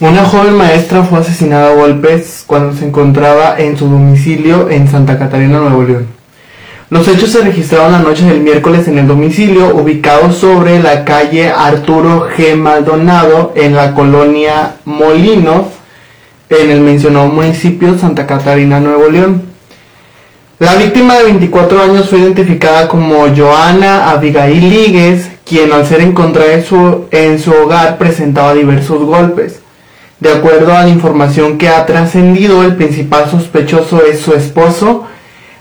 Una joven maestra fue asesinada a golpes cuando se encontraba en su domicilio en Santa Catarina, Nuevo León. Los hechos se registraron la noche del miércoles en el domicilio ubicado sobre la calle Arturo G. Maldonado en la colonia Molino en el mencionado municipio Santa Catarina, Nuevo León. La víctima de 24 años fue identificada como Joana Abigail Líguez, quien al ser encontrada en su hogar presentaba diversos golpes. De acuerdo a la información que ha trascendido, el principal sospechoso es su esposo,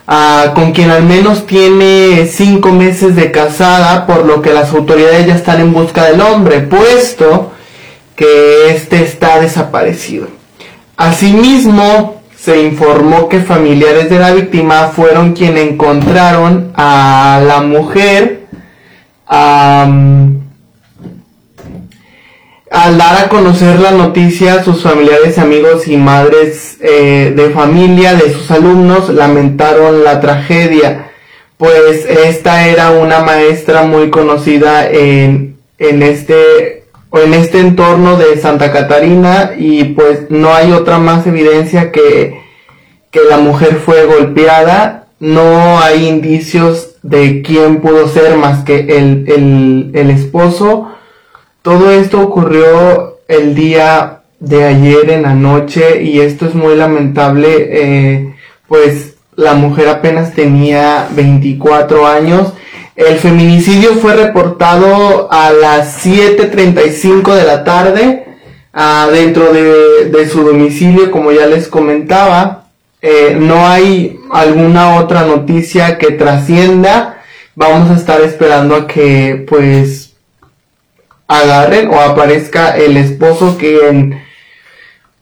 ah, con quien al menos tiene cinco meses de casada, por lo que las autoridades ya están en busca del hombre, puesto que éste está desaparecido. Asimismo, se informó que familiares de la víctima fueron quienes encontraron a la mujer al dar a conocer la noticia, sus familiares, amigos y madres eh, de familia de sus alumnos lamentaron la tragedia, pues esta era una maestra muy conocida en, en este en este entorno de Santa Catarina y pues no hay otra más evidencia que, que la mujer fue golpeada, no hay indicios de quién pudo ser más que el, el, el esposo todo esto ocurrió el día de ayer en la noche y esto es muy lamentable, eh, pues la mujer apenas tenía 24 años. El feminicidio fue reportado a las 7.35 de la tarde ah, dentro de, su domicilio, como ya les comentaba. Eh, no hay alguna otra noticia que trascienda. Vamos a estar esperando a que pues agarren o aparezca el esposo que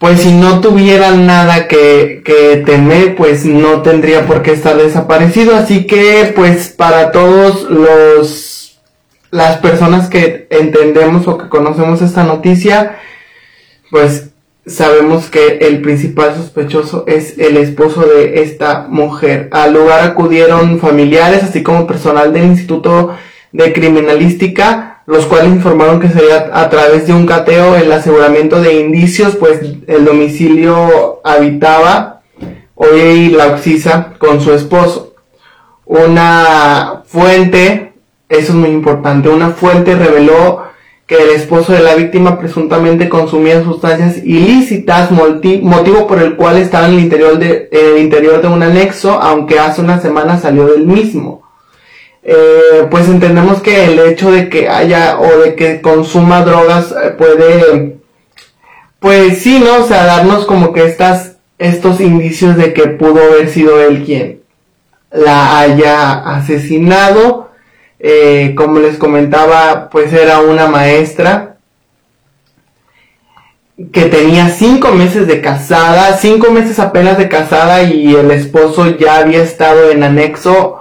pues si no tuviera nada que, que temer, pues no tendría por qué estar desaparecido. Así que, pues para todos los, las personas que entendemos o que conocemos esta noticia, pues sabemos que el principal sospechoso es el esposo de esta mujer. Al lugar acudieron familiares, así como personal del Instituto de Criminalística, los cuales informaron que sería a través de un cateo el aseguramiento de indicios, pues el domicilio habitaba hoy la Oxisa con su esposo. Una fuente, eso es muy importante, una fuente reveló que el esposo de la víctima presuntamente consumía sustancias ilícitas, motivo por el cual estaba en el interior de, en el interior de un anexo, aunque hace una semana salió del mismo. Eh, pues entendemos que el hecho de que haya o de que consuma drogas eh, puede, pues sí, ¿no? O sea, darnos como que estas, estos indicios de que pudo haber sido él quien la haya asesinado. Eh, como les comentaba, pues era una maestra que tenía cinco meses de casada, cinco meses apenas de casada y el esposo ya había estado en anexo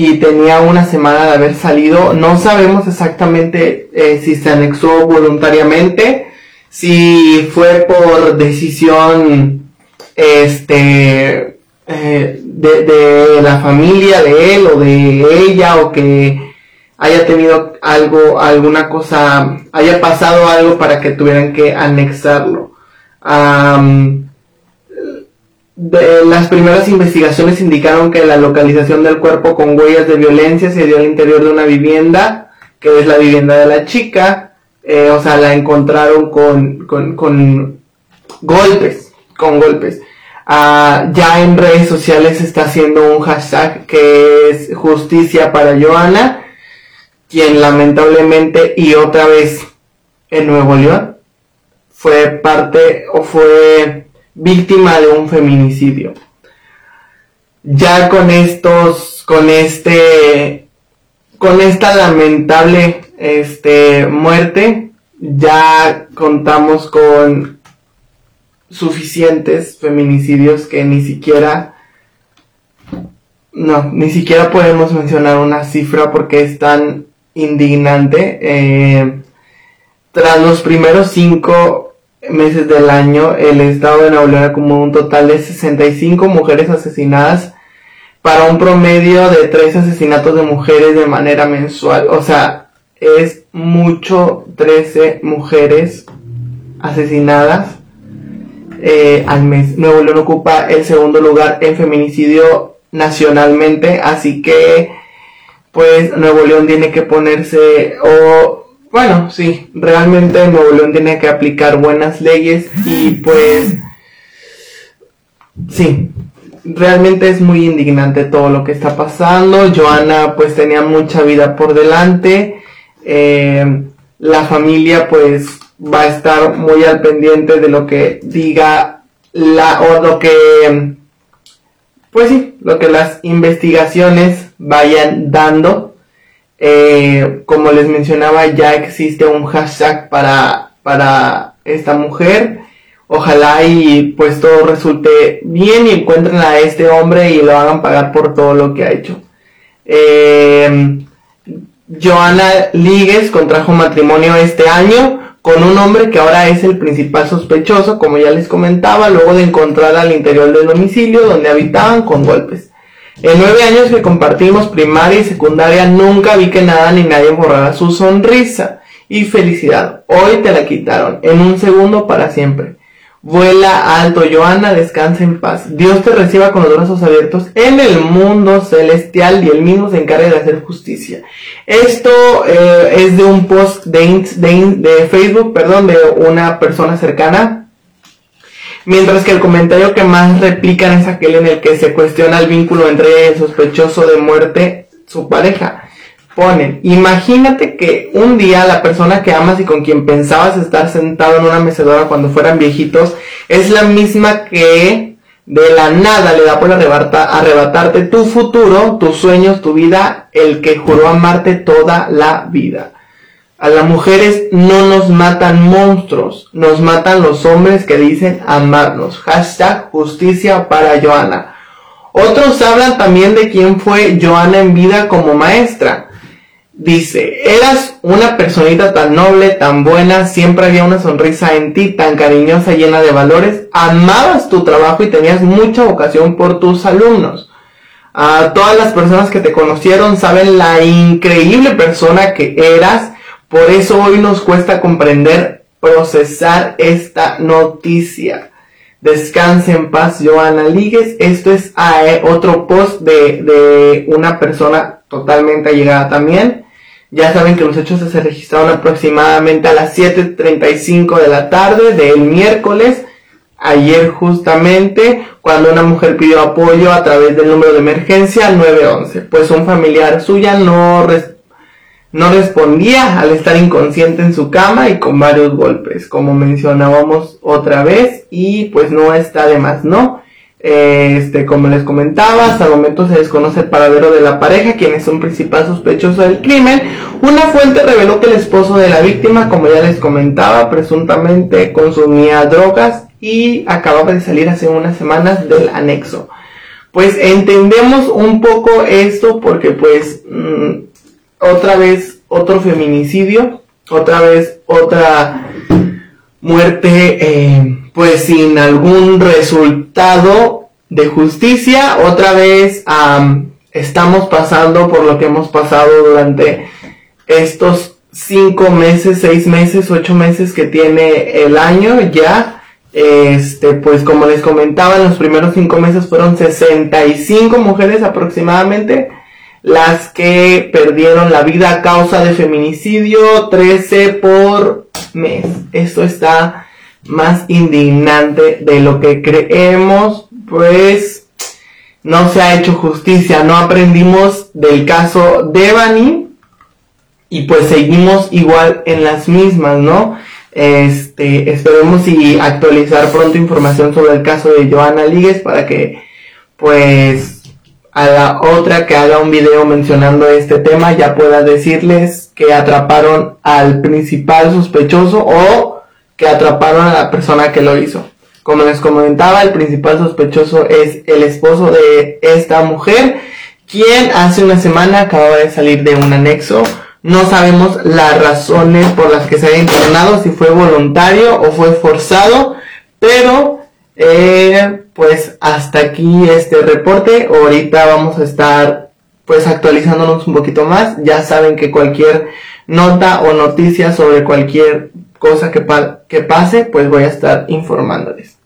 y tenía una semana de haber salido. No sabemos exactamente eh, si se anexó voluntariamente, si fue por decisión este eh, de, de, la familia de él o de ella o que haya tenido algo, alguna cosa, haya pasado algo para que tuvieran que anexarlo las primeras investigaciones indicaron que la localización del cuerpo con huellas de violencia se dio al interior de una vivienda, que es la vivienda de la chica. Eh, o sea, la encontraron con, con, golpes, con golpes. Ah, ya en redes sociales se está haciendo un hashtag que es justicia para Joana, quien lamentablemente y otra vez en Nuevo León fue parte o fue víctima de un feminicidio. Ya con estos, con este, con esta lamentable, este, muerte, ya contamos con suficientes feminicidios que ni siquiera, no, ni siquiera podemos mencionar una cifra porque es tan indignante. Eh, tras los primeros cinco meses del año, el estado de Nuevo León acumuló un total de 65 mujeres asesinadas para un promedio de 3 asesinatos de mujeres de manera mensual. O sea, es mucho 13 mujeres asesinadas eh, al mes. Nuevo León ocupa el segundo lugar en feminicidio nacionalmente, así que pues Nuevo León tiene que ponerse o bueno, sí, realmente Nuevo León tiene que aplicar buenas leyes y pues sí, realmente es muy indignante todo lo que está pasando. Joana pues tenía mucha vida por delante. Eh, la familia pues va a estar muy al pendiente de lo que diga la o lo que pues sí, lo que las investigaciones vayan dando. Eh, como les mencionaba, ya existe un hashtag para, para esta mujer. Ojalá y pues todo resulte bien y encuentren a este hombre y lo hagan pagar por todo lo que ha hecho. Eh, Joana Ligues contrajo matrimonio este año con un hombre que ahora es el principal sospechoso, como ya les comentaba, luego de encontrar al interior del domicilio donde habitaban con golpes. En nueve años que compartimos primaria y secundaria nunca vi que nada ni nadie borrara su sonrisa y felicidad. Hoy te la quitaron, en un segundo para siempre. Vuela alto, Joana, descansa en paz. Dios te reciba con los brazos abiertos en el mundo celestial y él mismo se encarga de hacer justicia. Esto eh, es de un post de, de, Facebook, perdón, de una persona cercana. Mientras que el comentario que más replican es aquel en el que se cuestiona el vínculo entre el sospechoso de muerte, su pareja ponen, imagínate que un día la persona que amas y con quien pensabas estar sentado en una mecedora cuando fueran viejitos es la misma que de la nada le da por arrebatarte tu futuro, tus sueños, tu vida, el que juró amarte toda la vida. A las mujeres no nos matan monstruos, nos matan los hombres que dicen amarnos. Hashtag justicia para Joana. Otros hablan también de quién fue Joana en vida como maestra. Dice, eras una personita tan noble, tan buena, siempre había una sonrisa en ti, tan cariñosa, llena de valores, amabas tu trabajo y tenías mucha vocación por tus alumnos. A todas las personas que te conocieron saben la increíble persona que eras, por eso hoy nos cuesta comprender, procesar esta noticia. Descanse en paz, Joana Ligues. Esto es eh, otro post de, de una persona totalmente allegada también. Ya saben que los hechos se registraron aproximadamente a las 7.35 de la tarde del miércoles, ayer justamente, cuando una mujer pidió apoyo a través del número de emergencia 911. Pues un familiar suya no, no respondía al estar inconsciente en su cama y con varios golpes, como mencionábamos otra vez, y pues no está de más, ¿no? Este, como les comentaba, hasta el momento se desconoce el paradero de la pareja, quien es un principal sospechoso del crimen. Una fuente reveló que el esposo de la víctima, como ya les comentaba, presuntamente consumía drogas y acababa de salir hace unas semanas del anexo. Pues entendemos un poco esto porque pues mm, otra vez otro feminicidio, otra vez otra muerte eh, pues sin algún resultado de justicia, otra vez estamos pasando por lo que hemos pasado durante estos cinco meses, seis meses, ocho meses que tiene el año ya. Este, pues como les comentaba, en los primeros cinco meses fueron 65 mujeres aproximadamente las que perdieron la vida a causa de feminicidio, 13 por mes. Esto está más indignante de lo que creemos, pues no se ha hecho justicia, no aprendimos del caso de Bani y pues seguimos igual en las mismas, ¿no? Este, esperemos y actualizar pronto información sobre el caso de Joana Líguez para que pues a la otra que haga un video mencionando este tema ya pueda decirles que atraparon al principal sospechoso o que atraparon a la persona que lo hizo. Como les comentaba, el principal sospechoso es el esposo de esta mujer, quien hace una semana acababa de salir de un anexo. No sabemos las razones por las que se ha internado, si fue voluntario o fue forzado, pero eh, pues hasta aquí este reporte. Ahorita vamos a estar pues actualizándonos un poquito más. Ya saben que cualquier nota o noticia sobre cualquier cosa que, que pase, pues voy a estar informándoles.